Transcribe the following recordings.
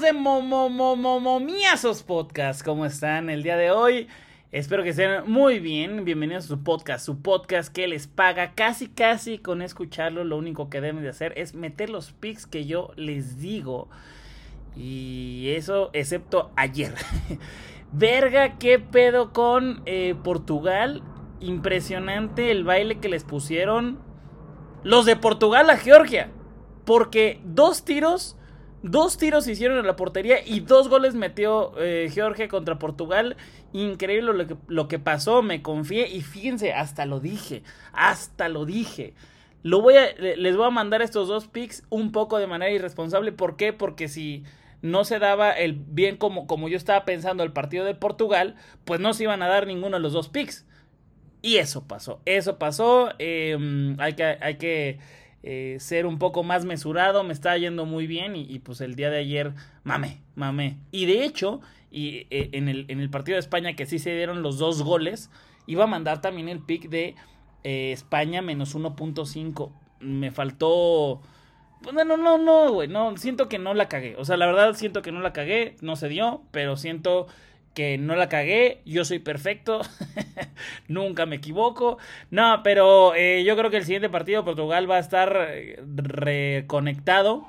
de Momomomomiazos Podcast, ¿cómo están el día de hoy? Espero que estén muy bien. Bienvenidos a su podcast, su podcast que les paga casi casi con escucharlo. Lo único que deben de hacer es meter los pics que yo les digo. Y eso, excepto ayer. Verga, qué pedo con eh, Portugal. Impresionante el baile que les pusieron los de Portugal a Georgia. Porque dos tiros Dos tiros se hicieron en la portería y dos goles metió eh, Georgia contra Portugal. Increíble lo que, lo que, pasó, me confié y fíjense, hasta lo dije, hasta lo dije. Lo voy a, les voy a mandar estos dos picks un poco de manera irresponsable. ¿Por qué? Porque si no se daba el bien como, como yo estaba pensando el partido de Portugal, pues no se iban a dar ninguno de los dos picks. Y eso pasó, eso pasó. Em, hay que, hay que eh, ser un poco más mesurado, me está yendo muy bien y, pues el día de ayer mame, mame. Y de hecho, y, eh, en, el, en, el, partido de España que sí se dieron los dos goles, iba a mandar también el pick de eh, España menos 1.5. Me faltó... Pues, no, no, no, güey, no, siento que no la cagué. O sea, la verdad siento que no la cagué, no se dio, pero siento que no la cagué, yo soy perfecto, nunca me equivoco. No, pero eh, yo creo que el siguiente partido Portugal va a estar eh, reconectado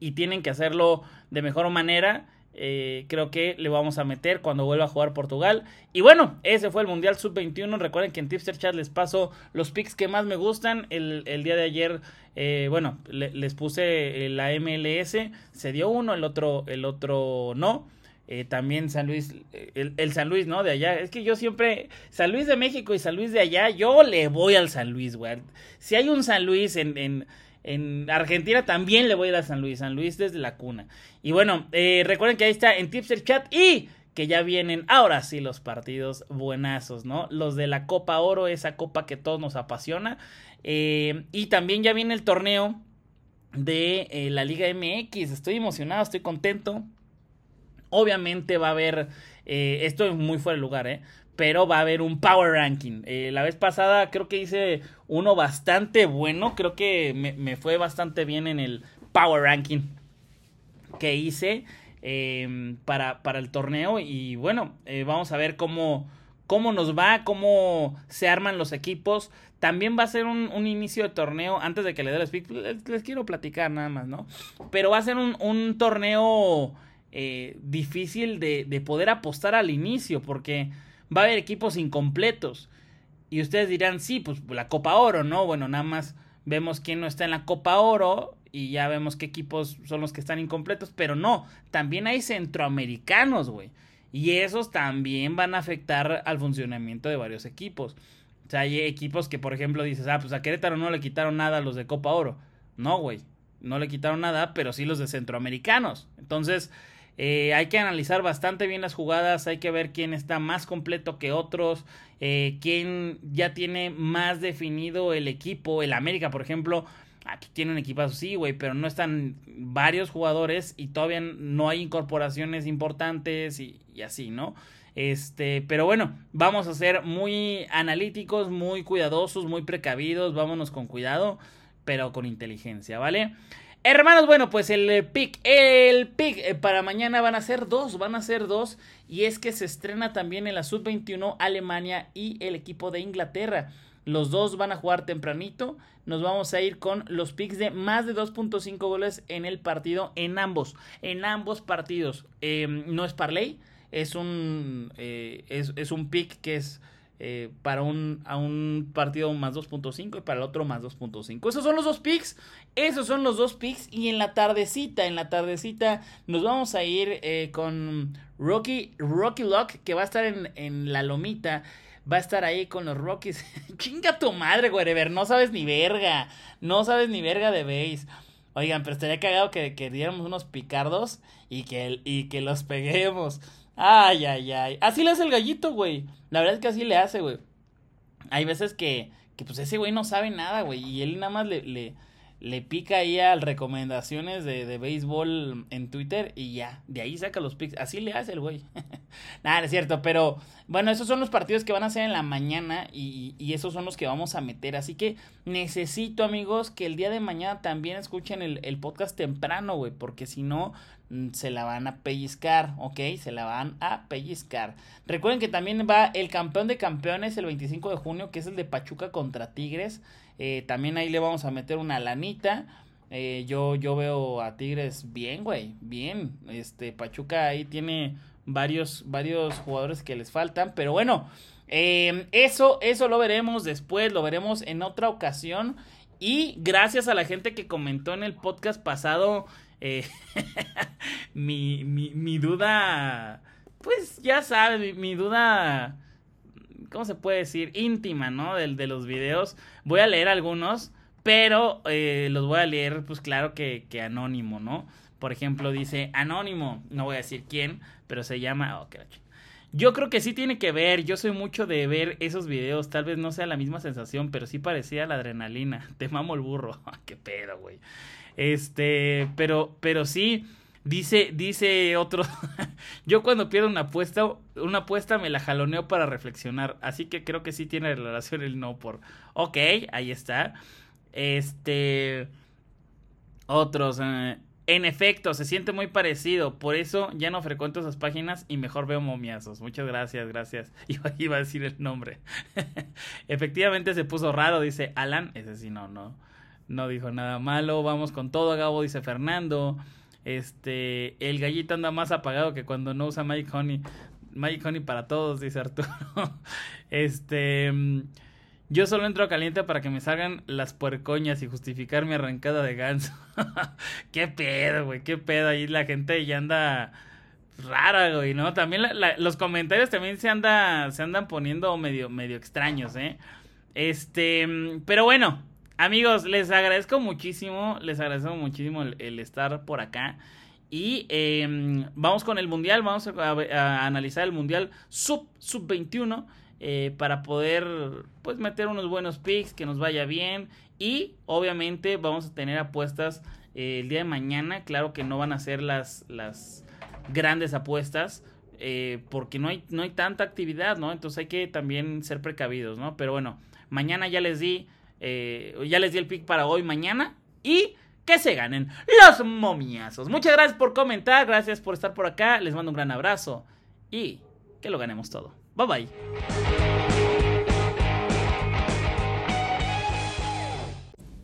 y tienen que hacerlo de mejor manera. Eh, creo que le vamos a meter cuando vuelva a jugar Portugal. Y bueno, ese fue el Mundial Sub-21. Recuerden que en Tipster Chat les paso los picks que más me gustan. El, día de ayer, bueno, les puse la MLS. Se dio uno, el otro, el otro no. Eh, también San Luis, eh, el, San Luis, ¿no? De allá. Es que yo siempre, San Luis de México y San Luis de allá, yo le voy al San Luis, güey. Si hay un San Luis en, en, en Argentina, también le voy a ir a San Luis. San Luis desde la cuna. Y bueno, eh, recuerden que ahí está en Tipster Chat y que ya vienen ahora sí los partidos buenazos, ¿no? Los de la Copa Oro, esa copa que todos nos apasiona. y también ya viene el torneo de la Liga MX. Estoy emocionado, estoy contento Obviamente va a haber, eh, esto es muy fuera de lugar, ¿eh? pero va a haber un power ranking. Eh, la vez pasada creo que hice uno bastante bueno, creo que me, fue bastante bien en el power ranking que hice em, para, para, el torneo y bueno, eh, vamos a ver cómo, cómo nos va, cómo se arman los equipos. También va a ser un, un inicio de torneo, antes de que le dé el speak, les, quiero platicar nada más, ¿no? Pero va a ser un, un torneo eh, difícil de, de poder apostar al inicio porque va a haber equipos incompletos. Y ustedes dirán, sí, pues la Copa Oro, ¿no? Bueno, nada más vemos quién no está en la Copa Oro y ya vemos qué equipos son los que están incompletos, pero no, también hay centroamericanos, güey. Y esos también van a afectar al funcionamiento de varios equipos. O sea, hay equipos que, por ejemplo, dices, ah, pues a Querétaro no le quitaron nada a los de Copa Oro. No, güey, no le quitaron nada, pero sí los de centroamericanos. Entonces, eh, hay que analizar bastante bien las jugadas, hay que ver quién está más completo que otros, eh, quién ya tiene más definido el equipo. El América, por ejemplo, aquí tiene un equipazo, sí, güey, pero no están varios jugadores y todavía no hay incorporaciones importantes y, y así, ¿no? Este, pero bueno, vamos a ser muy analíticos, muy cuidadosos, muy precavidos, vámonos con cuidado, pero con inteligencia, ¿vale? Hermanos, bueno, pues el eh, pick, el pick eh, para mañana van a ser dos, van a ser dos. Y es que se estrena también en la sub-21 Alemania y el equipo de Inglaterra. Los dos van a jugar tempranito. Nos vamos a ir con los picks de más de 2.5 goles en el partido, en ambos, en ambos partidos. Em, no es parlay, es un, eh, es, es un pick que es eh, para un, a un partido más 2.5 y para el otro más 2.5. Esos son los dos picks. Esos son los dos picks. Y en la tardecita, en la tardecita, nos vamos a ir eh, con Rocky, Rocky Lock, que va a estar en, en la lomita. Va a estar ahí con los Rockies. Chinga tu madre, wherever. No sabes ni verga. No sabes ni verga de base. Oigan, pero estaría cagado que, que diéramos unos picardos y que, y que los peguemos. Ay, ay, ay. Así le hace el gallito, güey. La verdad es que así le hace, güey. Hay veces que, que pues ese güey no sabe nada, güey. Y él nada más le, le, le pica ahí a recomendaciones de, de, béisbol en Twitter y ya, de ahí saca los picks. Así le hace el güey. Nada, es cierto, pero bueno, esos son los partidos que van a ser en la mañana y, y, esos son los que vamos a meter. Así que necesito, amigos, que el día de mañana también escuchen el, el podcast temprano, güey, porque si no, se la van a pellizcar, ¿ok? Se la van a pellizcar. Recuerden que también va el campeón de campeones el 25 de junio, que es el de Pachuca contra Tigres. Eh, también ahí le vamos a meter una lanita. Eh, yo, yo veo a Tigres bien, güey, bien. Este, Pachuca ahí tiene varios, varios jugadores que les faltan, pero bueno, eh, eso, eso lo veremos después, lo veremos en otra ocasión. Y gracias a la gente que comentó en el podcast pasado eh, mi, mi, mi, duda, pues ya sabes, mi, mi, duda, ¿cómo se puede decir? Íntima, ¿no? Del, de los videos. Voy a leer algunos, pero eh, los voy a leer, pues claro que, que anónimo, ¿no? Por ejemplo, dice anónimo, no voy a decir quién, pero se llama... Oh, yo creo que sí tiene que ver, yo soy mucho de ver esos videos, tal vez no sea la misma sensación, pero sí parecía la adrenalina. Te mamo el burro, qué pedo, güey. Este, pero, pero sí, dice, dice otro, yo cuando pierdo una apuesta, una apuesta me la jaloneo para reflexionar, así que creo que sí tiene relación el no por, ok, ahí está. Este, otros, eh, en efecto, se siente muy parecido. Por eso ya no frecuento esas páginas y mejor veo momiazos. Muchas gracias, gracias. Iba, iba a decir el nombre. Efectivamente se puso raro, dice Alan. Ese sí, no, no. No dijo nada malo. Vamos con todo, Gabo, dice Fernando. Este, el gallito anda más apagado que cuando no usa Mike Honey. Mike Honey para todos, dice Arturo. este. Yo solo entro caliente para que me salgan las puercoñas y justificar mi arrancada de ganso. qué pedo, güey, qué pedo. Ahí la gente ya anda rara, güey, ¿no? También los comentarios también se, anda, se andan poniendo medio, medio extraños, ¿eh? Este, pero bueno, amigos, les agradezco muchísimo, les agradezco muchísimo el, estar por acá. Y eh, vamos con el mundial, vamos a, analizar el mundial sub, sub 21. Eh, para poder pues meter unos buenos picks, que nos vaya bien y obviamente vamos a tener apuestas eh, el día de mañana, claro que no van a ser las, las grandes apuestas eh, porque no hay, no hay tanta actividad, ¿no? Entonces hay que también ser precavidos, ¿no? Pero bueno, mañana ya les di, ya les di el pick para hoy, mañana y que se ganen los momiazos. Muchas gracias por comentar, gracias por estar por acá, les mando un gran abrazo y que lo ganemos todo. Bye bye.